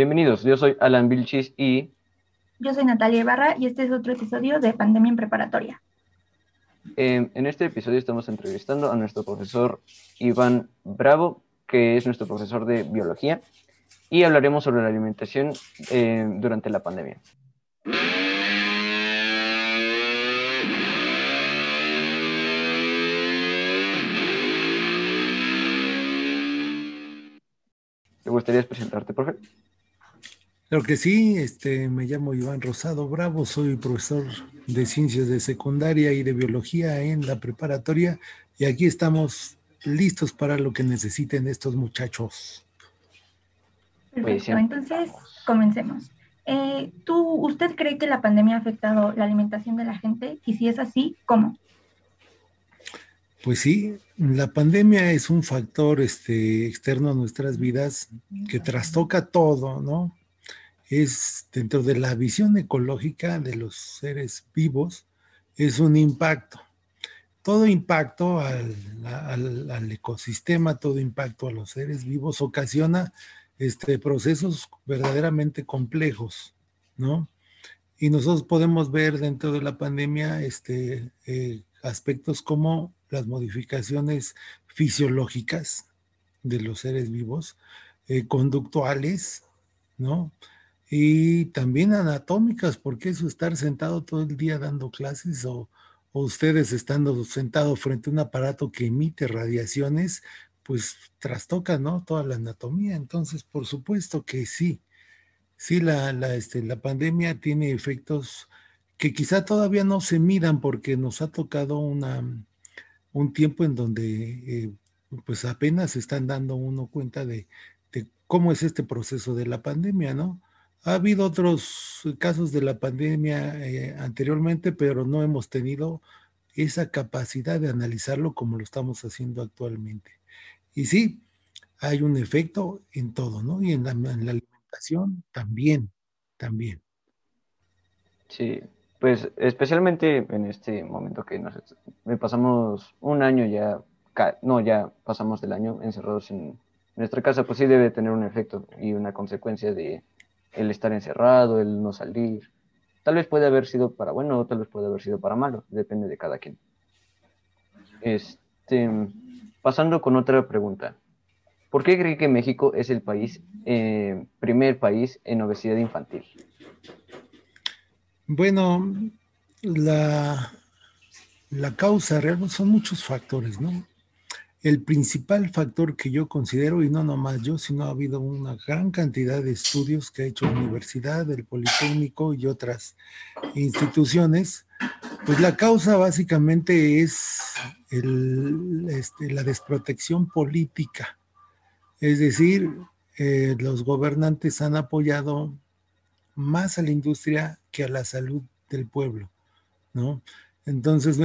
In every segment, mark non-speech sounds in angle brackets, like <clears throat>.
Bienvenidos, yo soy Alan Vilchis y... Yo soy Natalia Ibarra y este es otro episodio de Pandemia en Preparatoria. en este episodio estamos entrevistando a nuestro profesor Iván Bravo, que es nuestro profesor de biología, y hablaremos sobre la alimentación eh, durante la pandemia. ¿Te gustaría presentarte, profe? Claro que sí, este, me llamo Iván Rosado Bravo, soy profesor de ciencias de secundaria y de biología en la preparatoria y aquí estamos listos para lo que necesiten estos muchachos. Perfecto, entonces comencemos. Eh, ¿tú, ¿Usted cree que la pandemia ha afectado la alimentación de la gente? Y si es así, ¿cómo? Pues sí, la pandemia es un factor este, externo a nuestras vidas que trastoca todo, ¿no? Es dentro de la visión ecológica de los seres vivos, es un impacto. Todo impacto al, ecosistema, todo impacto a los seres vivos ocasiona este, procesos verdaderamente complejos, ¿no? Y nosotros podemos ver dentro de la pandemia este, eh, aspectos como las modificaciones fisiológicas de los seres vivos, eh, conductuales, ¿no? Y también anatómicas, porque eso estar sentado todo el día dando clases o, ustedes estando sentados frente a un aparato que emite radiaciones, pues trastoca, ¿no? Toda la anatomía. Entonces, por supuesto que sí. Sí, la, la, este, la pandemia tiene efectos que quizá todavía no se midan porque nos ha tocado una, un tiempo en donde eh, pues apenas están dando uno cuenta de, de cómo es este proceso de la pandemia, ¿no? Ha habido otros casos de la pandemia eh, anteriormente, pero no hemos tenido esa capacidad de analizarlo como lo estamos haciendo actualmente. Y sí, hay un efecto en todo, ¿no? Y en la, alimentación también, también. Sí, pues especialmente en este momento que nos pasamos un año ya, no, ya pasamos del año encerrados en nuestra casa, pues sí debe tener un efecto y una consecuencia de el estar encerrado, el no salir. Tal vez puede haber sido para bueno o tal vez puede haber sido para malo, depende de cada quien. Este, pasando con otra pregunta. ¿Por qué cree que México es el país, eh, primer país en obesidad infantil? Bueno, la, la causa real son muchos factores, ¿no? El principal factor que yo considero, y no nomás yo, sino ha habido una gran cantidad de estudios que ha hecho la Universidad, el Politécnico y otras instituciones, pues la causa básicamente es este, la desprotección política. Es decir, eh, los gobernantes han apoyado más a la industria que a la salud del pueblo, ¿no? Entonces,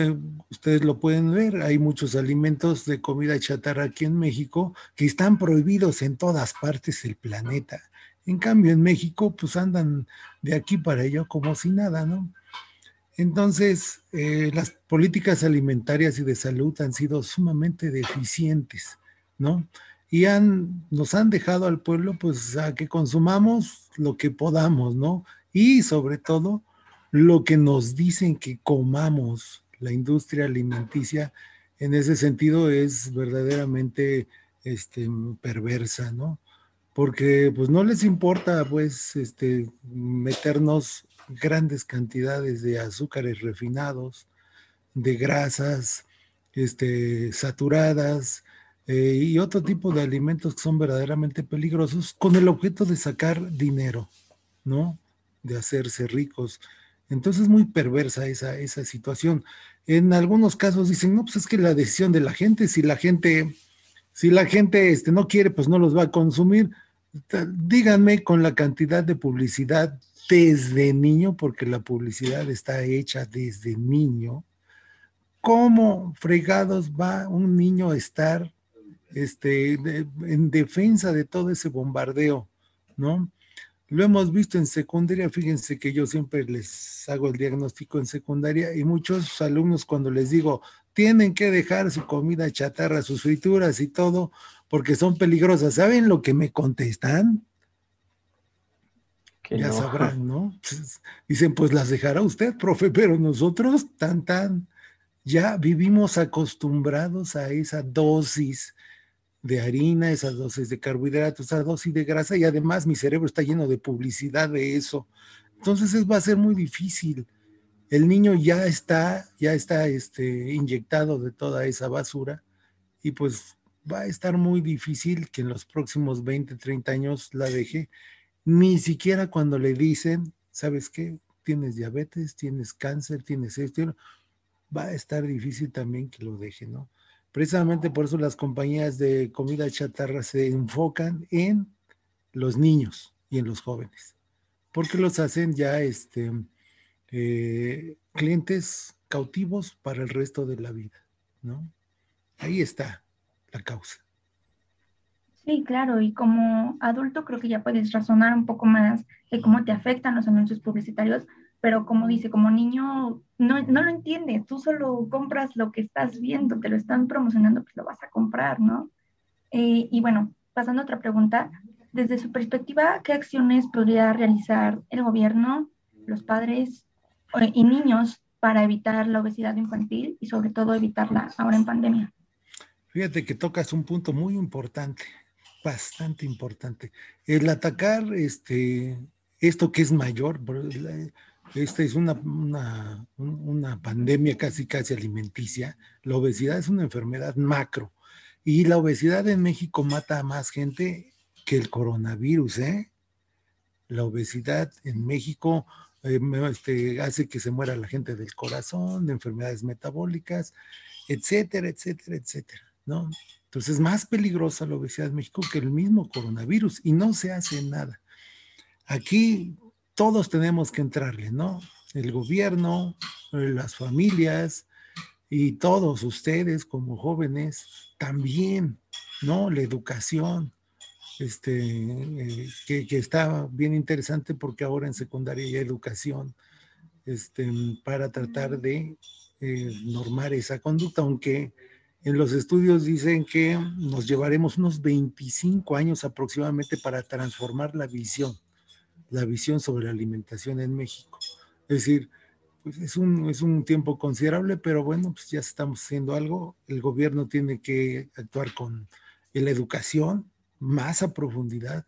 ustedes lo pueden ver, hay muchos alimentos de comida chatarra aquí en México que están prohibidos en todas partes del planeta. En cambio, en México, pues andan de aquí para allá como si nada, ¿no? Entonces, eh, las políticas alimentarias y de salud han sido sumamente deficientes, ¿no? Y han, nos han dejado al pueblo, pues, a que consumamos lo que podamos, ¿no? Y sobre todo, lo que nos dicen que comamos la industria alimenticia en ese sentido es verdaderamente este, perversa, ¿no? Porque pues no les importa pues este, meternos grandes cantidades de azúcares refinados, de grasas este, saturadas eh, y otro tipo de alimentos que son verdaderamente peligrosos con el objeto de sacar dinero, ¿no? De hacerse ricos. Entonces es muy perversa esa, esa situación. En algunos casos dicen, no, pues es que la decisión de la gente, si la gente, si la gente este, no quiere, pues no los va a consumir. Díganme con la cantidad de publicidad desde niño, porque la publicidad está hecha desde niño, ¿cómo fregados va un niño a estar este, en defensa de todo ese bombardeo? ¿No? Lo hemos visto en secundaria, fíjense que yo siempre les hago el diagnóstico en secundaria y muchos alumnos cuando les digo, tienen que dejar su comida chatarra, sus frituras y todo, porque son peligrosas. ¿Saben lo que me contestan? ya sabrán, <laughs> ¿no? Pues, dicen, pues las dejará usted, profe, pero nosotros tan, tan, ya vivimos acostumbrados a esa dosis de harina, esa dosis de carbohidratos, esa dosis de grasa y además mi cerebro está lleno de publicidad de eso. Entonces va a ser muy difícil. El niño ya está, ya está este, inyectado de toda esa basura y pues va a estar muy difícil que en los próximos 20, 30 años la deje ni siquiera cuando le dicen, ¿sabes qué? Tienes diabetes, tienes cáncer, tienes esto, va a estar difícil también que lo deje, ¿no? Precisamente por eso las compañías de comida chatarra se enfocan en los niños y en los jóvenes, porque los hacen ya este, eh, clientes cautivos para el resto de la vida, ¿no? Ahí está la causa. Sí, claro, y como adulto creo que ya puedes razonar un poco más de cómo te afectan los anuncios publicitarios, pero como dice, como niño no, no lo entiendes, tú solo compras lo que estás viendo, te lo están promocionando, pues lo vas a comprar, ¿no? Eh, y bueno, pasando a otra pregunta, desde su perspectiva, ¿qué acciones podría realizar el gobierno, los padres y niños para evitar la obesidad infantil y sobre todo evitarla ahora en pandemia? Fíjate que tocas un punto muy importante bastante importante. El atacar este, esto que es mayor, esta es una, una, pandemia casi casi alimenticia. La obesidad es una enfermedad macro y la obesidad en México mata a más gente que el coronavirus. ¿eh? La obesidad en México eh, este, hace que se muera la gente del corazón, de enfermedades metabólicas, etcétera, etcétera, etcétera. ¿no? Entonces es más peligrosa la obesidad en México que el mismo coronavirus y no se hace nada. Aquí todos tenemos que entrarle, ¿no? El gobierno, las familias y todos ustedes como jóvenes también, ¿no? La educación, este, eh, que, que, está bien interesante porque ahora en secundaria hay educación este, para tratar de eh, normar esa conducta, aunque en los estudios dicen que nos llevaremos unos 25 años aproximadamente para transformar la visión, la visión sobre la alimentación en México. Es decir, pues es un, es un tiempo considerable, pero bueno, pues ya estamos haciendo algo. El gobierno tiene que actuar con la educación más a profundidad.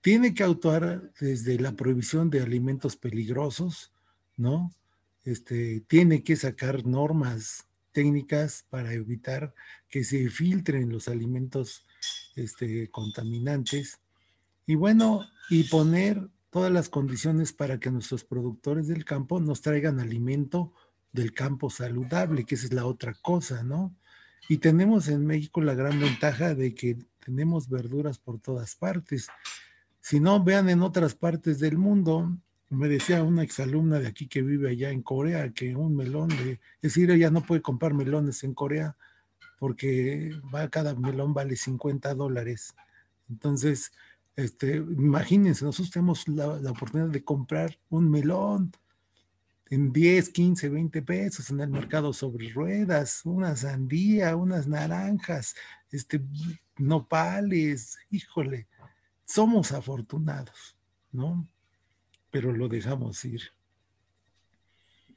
Tiene que actuar desde la prohibición de alimentos peligrosos, ¿no? Este, tiene que sacar normas técnicas para evitar que se filtren los alimentos este, contaminantes y bueno, y poner todas las condiciones para que nuestros productores del campo nos traigan alimento del campo saludable, que esa es la otra cosa, ¿no? Y tenemos en México la gran ventaja de que tenemos verduras por todas partes. Si no, vean en otras partes del mundo, me decía una exalumna de aquí que vive allá en Corea que un melón de, es decir, ella no puede comprar melones en Corea porque va, cada melón vale 50 dólares. Entonces, este, imagínense, nosotros tenemos la, la, oportunidad de comprar un melón en 10, 15, 20 pesos en el mercado sobre ruedas, una sandía, unas naranjas, este, nopales, híjole, somos afortunados, ¿no? pero lo dejamos ir.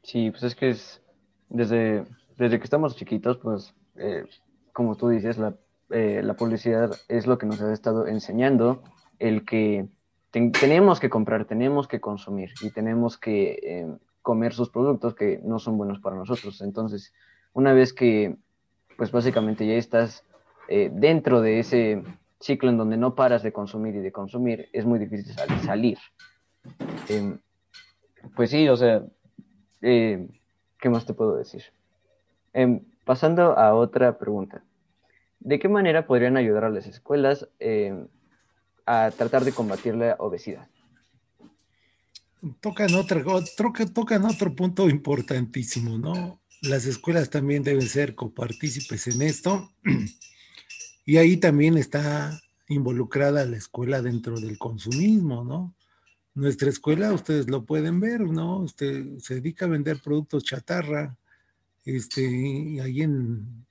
Sí, pues es que es desde, desde que estamos chiquitos, pues eh, como tú dices, la, eh, la, publicidad es lo que nos ha estado enseñando, el que tenemos que comprar, tenemos que consumir y tenemos que eh, comer sus productos que no son buenos para nosotros. Entonces, una vez que, pues básicamente ya estás dentro de ese ciclo en donde no paras de consumir y de consumir, es muy difícil salir. Em, pues sí, o sea, eh, ¿qué más te puedo decir? Em, pasando a otra pregunta. ¿De qué manera podrían ayudar a las escuelas em, a tratar de combatir la obesidad? Tocan otro, tocan otro punto importantísimo, ¿no? Las escuelas también deben ser copartícipes en esto. <clears throat> Y ahí también está involucrada la escuela dentro del consumismo, ¿no? Nuestra escuela, ustedes lo pueden ver, ¿no? Usted se dedica a vender productos chatarra, este, ahí en,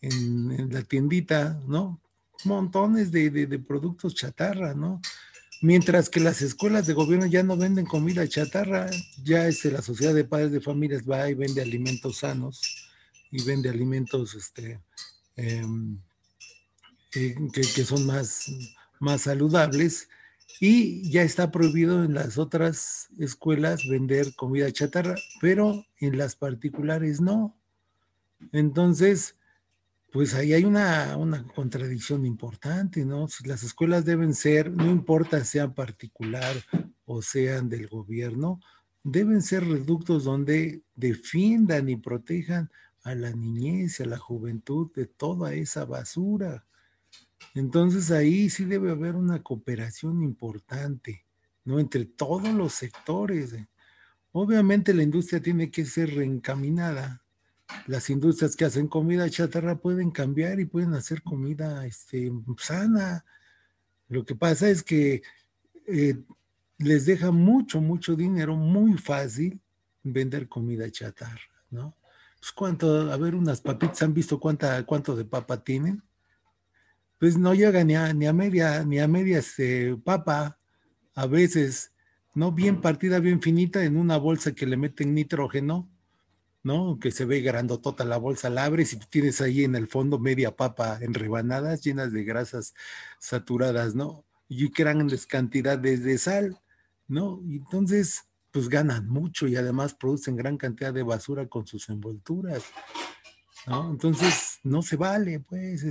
en, la tiendita, ¿no? Montones de, de, productos chatarra, ¿no? Mientras que las escuelas de gobierno ya no venden comida chatarra, ya este, la sociedad de padres de familias va y vende alimentos sanos y vende alimentos este, em, eh, que, son más, más saludables y ya está prohibido en las otras escuelas vender comida chatarra, pero en las particulares no. Entonces, pues ahí hay una, contradicción importante, ¿no? Las escuelas deben ser, no importa sean particular o sean del gobierno, deben ser reductos donde defiendan y protejan a la niñez y a la juventud de toda esa basura. Entonces ahí sí debe haber una cooperación importante, ¿no? Entre todos los sectores. Obviamente la industria tiene que ser reencaminada las industrias que hacen comida chatarra pueden cambiar y pueden hacer comida este, sana. Lo que pasa es que eh, les deja mucho, mucho dinero, muy fácil vender comida chatarra, ¿no? Pues cuánto, a ver, unas papitas, ¿han visto cuánta, cuánto de papa tienen? Pues no llega ni a, ni a media, ni a media este, papa, a veces, ¿no? Bien partida, bien finita en una bolsa que le meten nitrógeno ¿no? Que se ve grandotota la bolsa, la abres y tienes ahí en el fondo media papa en rebanadas llenas de grasas saturadas, ¿no? Y grandes cantidades de sal, ¿no? Entonces, pues ganan mucho y además producen gran cantidad de basura con sus envolturas. Entonces, no se vale, pues,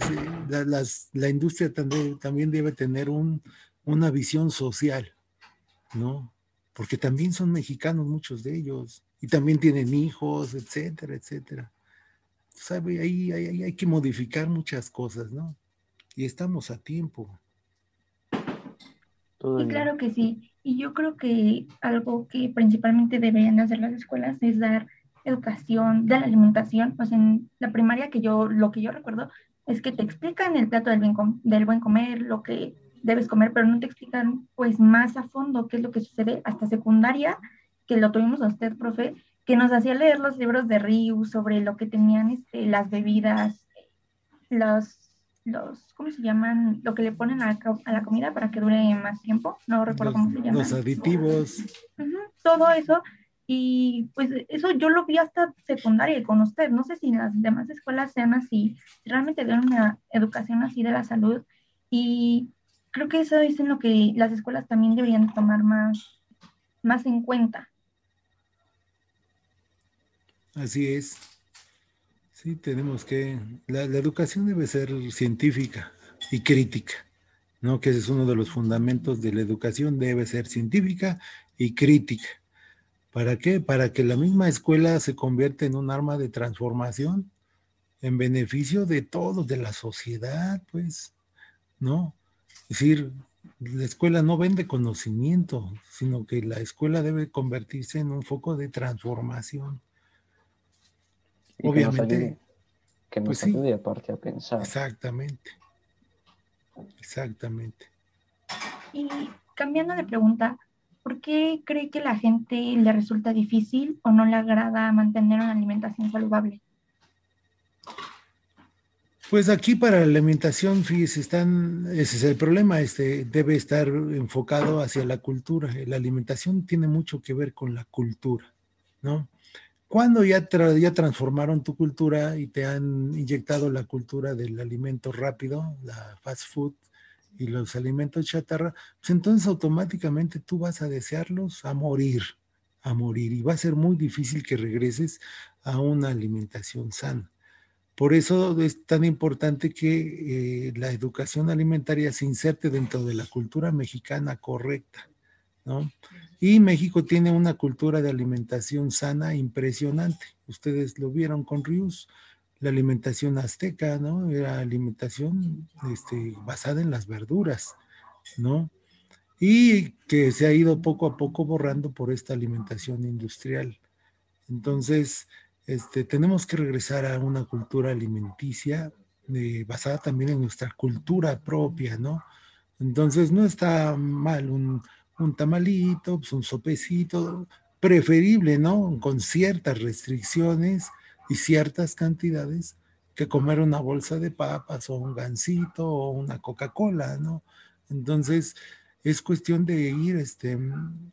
la, industria también, debe tener un, una visión social, ¿no? Porque también son mexicanos muchos de ellos y también tienen hijos, etcétera, etcétera. ¿Sabe? Ahí, ahí, hay que modificar muchas cosas, ¿no? Y estamos a tiempo. Y claro que sí. Y yo creo que algo que principalmente deberían hacer las escuelas es dar educación de la alimentación. Pues en la primaria que yo, lo que yo recuerdo es que te explican el plato del, bien del buen comer, lo que debes comer, pero no te explican pues más a fondo qué es lo que sucede hasta secundaria que lo tuvimos a usted, profe, que nos hacía leer los libros de Ryu sobre lo que tenían este, las bebidas, los, los, ¿cómo se llaman? Lo que le ponen a, la comida para que dure más tiempo, no recuerdo cómo se llama. Los aditivos. todo eso. Y pues eso yo lo vi hasta secundaria con usted. No sé si las demás escuelas sean así, realmente dan una educación así de la salud. Y creo que eso es en lo que las escuelas también deberían tomar más, más en cuenta. Así es. Sí, tenemos que, la, educación debe ser científica y crítica, ¿no? Que ese es uno de los fundamentos de la educación, debe ser científica y crítica. ¿Para qué? Para que la misma escuela se convierta en un arma de transformación en beneficio de todos, de la sociedad, pues, ¿no? Es decir, la escuela no vende conocimiento, sino que la escuela debe convertirse en un foco de transformación. Obviamente. Que nos pues ayude, aparte a pensar. Exactamente. Exactamente. Y cambiando de pregunta, ¿por qué cree que la gente le resulta difícil o no le agrada mantener una alimentación saludable? Pues aquí para la alimentación, fíjese, están, ese es el problema, este, debe estar enfocado hacia la cultura. La alimentación tiene mucho que ver con la cultura, ¿no? Cuando ya, ya transformaron tu cultura y te han inyectado la cultura del alimento rápido, la fast food y los alimentos chatarra, pues entonces automáticamente tú vas a desearlos a morir, a morir. Y va a ser muy difícil que regreses a una alimentación sana. Por eso es tan importante que eh, la educación alimentaria se inserte dentro de la cultura mexicana correcta, ¿no? Y México tiene una cultura de alimentación sana impresionante. Ustedes lo vieron con Rius, la alimentación azteca, ¿no? Era alimentación este, basada en las verduras, ¿no? Y que se ha ido poco a poco borrando por esta alimentación industrial. Entonces, este, tenemos que regresar a una cultura alimenticia eh, basada también en nuestra cultura propia, ¿no? Entonces, no está mal un un tamalito, pues un sopecito, preferible, ¿no? Con ciertas restricciones y ciertas cantidades que comer una bolsa de papas o un gansito o una Coca-Cola, ¿no? Entonces, es cuestión de ir este,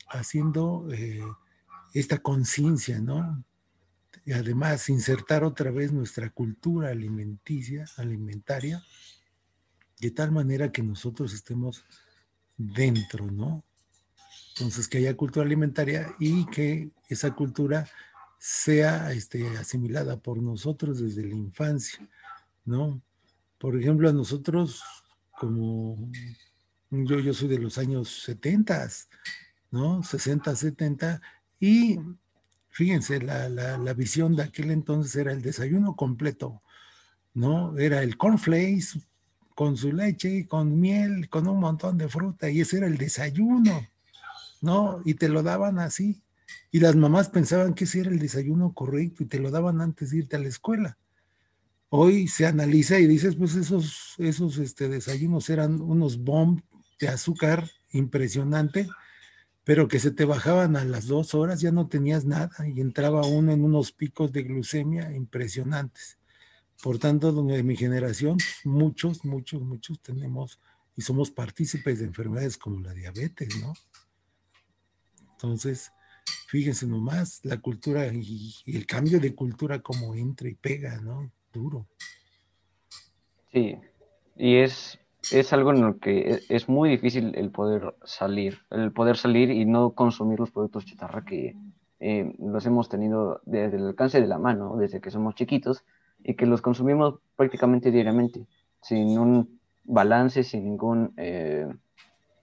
haciendo eh, esta conciencia, ¿no? Y además insertar otra vez nuestra cultura alimenticia, alimentaria, de tal manera que nosotros estemos dentro, ¿no? Entonces, que haya cultura alimentaria y que esa cultura sea este, asimilada por nosotros desde la infancia, ¿no? Por ejemplo, a nosotros, como yo, yo soy de los años 70, ¿no? 60, 70, y fíjense, la, la, visión de aquel entonces era el desayuno completo, ¿no? Era el cornflakes con su leche, con miel, con un montón de fruta, y ese era el desayuno, ¿no? Y te lo daban así. Y las mamás pensaban que ese era el desayuno correcto y te lo daban antes de irte a la escuela. Hoy se analiza y dices, pues esos, esos este, desayunos eran unos bombs de azúcar impresionante, pero que se te bajaban a las dos horas, ya no tenías nada y entraba uno en unos picos de glucemia impresionantes. Por tanto, de mi generación, muchos, muchos, muchos tenemos y somos partícipes de enfermedades como la diabetes, ¿no? Entonces, fíjense nomás, la cultura y, el cambio de cultura como entra y pega, ¿no? Duro. Sí, y es, es algo en lo que e, es muy difícil el poder salir, el poder salir y no consumir los productos chatarra que eh, los hemos tenido desde el alcance de la mano, desde que somos chiquitos, y que los consumimos prácticamente diariamente, sin un balance, sin ningún eh,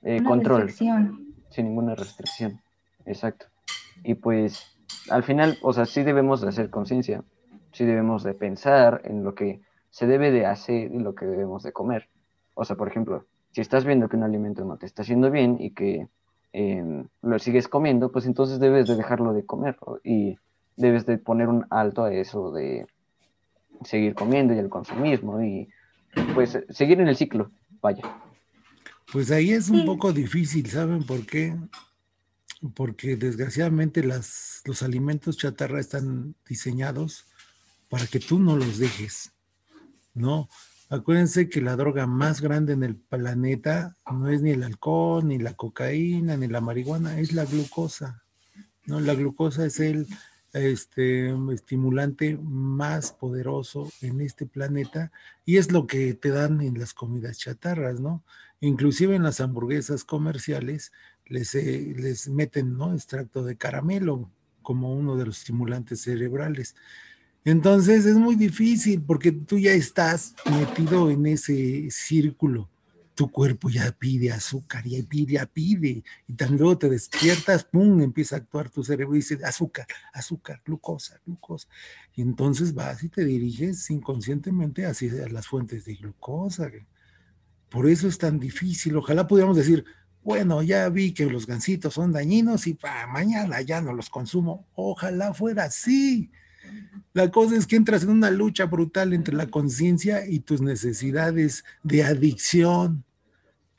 eh, control, sin ninguna restricción. Exacto. Y pues al final, o sea, sí debemos de hacer conciencia, sí debemos de pensar en lo que se debe de hacer y lo que debemos de comer. O sea, por ejemplo, si estás viendo que un alimento no te está haciendo bien y que em, lo sigues comiendo, pues entonces debes de dejarlo de comer y debes de poner un alto a eso de seguir comiendo y el consumismo y pues seguir en el ciclo, vaya. Pues ahí es un poco difícil, ¿saben por qué? Porque desgraciadamente las, los alimentos chatarra están diseñados para que tú no los dejes, ¿no? Acuérdense que la droga más grande en el planeta no es ni el alcohol, ni la cocaína, ni la marihuana, es la glucosa, ¿no? La glucosa es el este, estimulante más poderoso en este planeta y es lo que te dan en las comidas chatarras, ¿no? Inclusive en las hamburguesas comerciales les, eh, les meten ¿no? extracto de caramelo como uno de los estimulantes cerebrales. Entonces es muy difícil porque tú ya estás metido en ese círculo. Tu cuerpo ya pide azúcar, ya pide, ya pide. Y tan luego te despiertas, pum, empieza a actuar tu cerebro y dice azúcar, azúcar, glucosa, glucosa. Y entonces vas y te diriges inconscientemente hacia las fuentes de glucosa. Por eso es tan difícil. Ojalá pudiéramos decir, bueno, ya vi que los gansitos son dañinos y para mañana ya no los consumo. Ojalá fuera así. La cosa es que entras en una lucha brutal entre la conciencia y tus necesidades de adicción.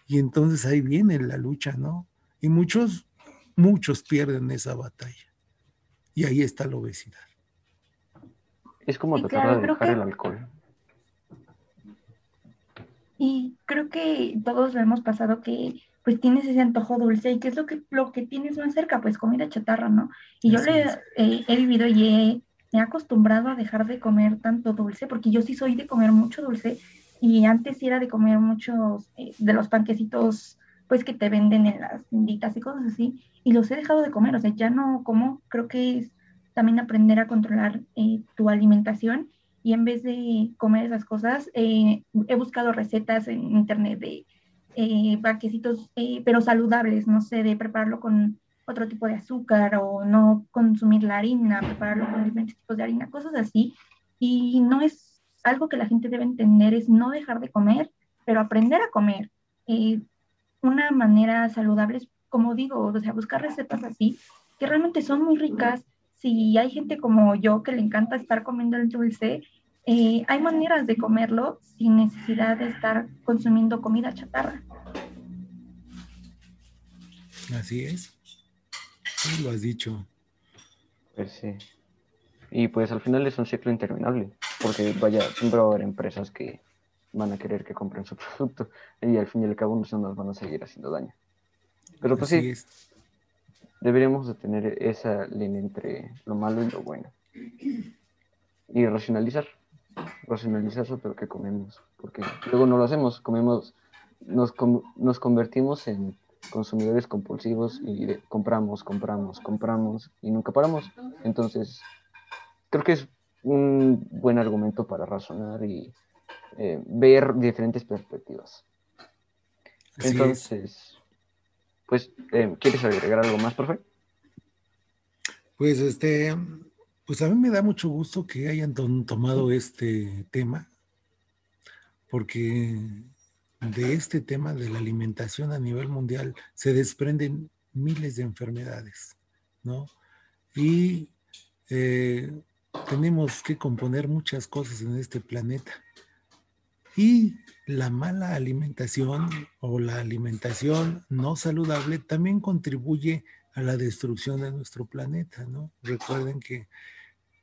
Y entonces ahí viene la lucha, ¿no? Y muchos, muchos pierden esa batalla. Y ahí está la obesidad. Es como tratar de dejar el alcohol. Y creo que todos lo hemos pasado que pues tienes ese antojo dulce y qué es lo que, lo que tienes más cerca, pues comida chatarra, ¿no? Y yo le, he vivido y he, me he acostumbrado a dejar de comer tanto dulce, porque yo sí soy de comer mucho dulce y antes era de comer muchos eh, de los panquecitos pues que te venden en las tienditas y cosas así, y los he dejado de comer, o sea, ya no como, creo que es también aprender a controlar eh, tu alimentación y en vez de comer esas cosas, eh, he buscado recetas en internet de eh, eh, pero saludables, no sé, de prepararlo con otro tipo de azúcar o no consumir la harina, prepararlo con diferentes tipos de harina, cosas así. Y no es algo que la gente debe entender, es no dejar de comer, pero aprender a comer. Eh, una manera saludable es, como digo, o sea, buscar recetas así, que realmente son muy ricas. Si hay gente como yo que le encanta estar comiendo el dulce, eh, hay maneras de comerlo sin necesidad de estar consumiendo comida chatarra. Así es. Sí, lo has dicho. Pues sí. Y pues al final es un ciclo interminable, porque vaya, siempre va a haber empresas que van a querer que compren su <laughs> producto y al fin y al cabo no nos van a seguir haciendo daño. Pero pues sí, deberíamos de tener esa línea entre lo malo y lo bueno. Y racionalizar, racionalizar sobre lo que comemos, porque luego no lo hacemos, comemos, nos, nos convertimos en consumidores compulsivos y compramos, compramos, compramos y nunca paramos. Entonces, creo que es un buen argumento para razonar y eh, ver diferentes perspectivas. Entonces, pues, eh, ¿quieres agregar algo más, profe? Pues este, pues a mí me da mucho gusto que hayan tomado este tema, porque de este tema de la alimentación a nivel mundial se desprenden miles de enfermedades, ¿no? Y eh, tenemos que componer muchas cosas en este planeta. Y la mala alimentación o la alimentación no saludable también contribuye a la destrucción de nuestro planeta, ¿no? Recuerden que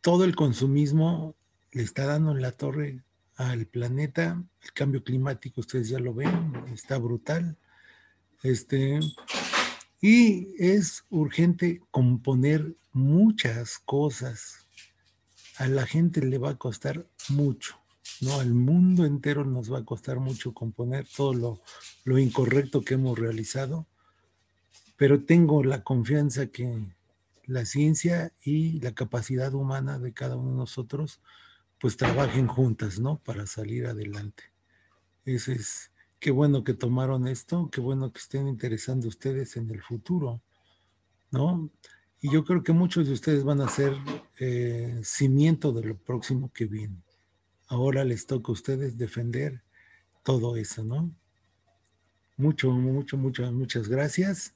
todo el consumismo le está dando en la torre al planeta. El cambio climático, ustedes ya lo ven, está brutal. Este, y es urgente componer muchas cosas. A la gente le va a costar mucho, ¿no? Al mundo entero nos va a costar mucho componer todo lo, lo incorrecto que hemos realizado, pero tengo la confianza que la ciencia y la capacidad humana de cada uno de nosotros pues trabajen juntas, ¿no? Para salir adelante. Ese es, qué bueno que tomaron esto, qué bueno que estén interesando ustedes en el futuro, ¿no? Y yo creo que muchos de ustedes van a ser eh, cimiento de lo próximo que viene. Ahora les toca a ustedes defender todo eso, ¿no? Mucho, mucho, mucho, muchas gracias.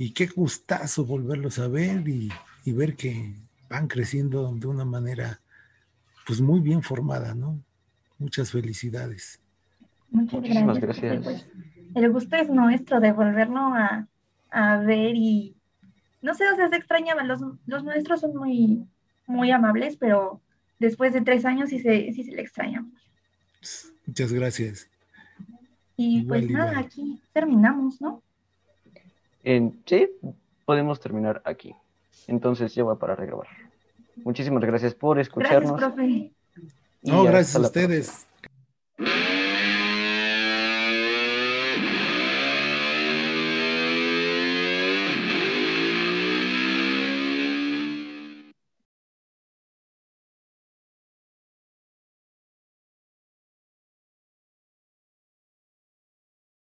Y qué gustazo volverlos a ver y, y ver que van creciendo de una manera pues muy bien formada, ¿no? Muchas felicidades. Muchas gracias. Pues, el gusto es nuestro de volverlo a, ver y no sé, o sea, se extrañaban. Los, los nuestros son muy, muy amables, pero después de tres años sí se, sí se le extrañan. Muchas gracias. Y pues nada, aquí terminamos, ¿no? En, sí, podemos terminar aquí. Entonces ya voy para regrabar. Muchísimas gracias por escucharnos. Gracias, profe. No, gracias a ustedes.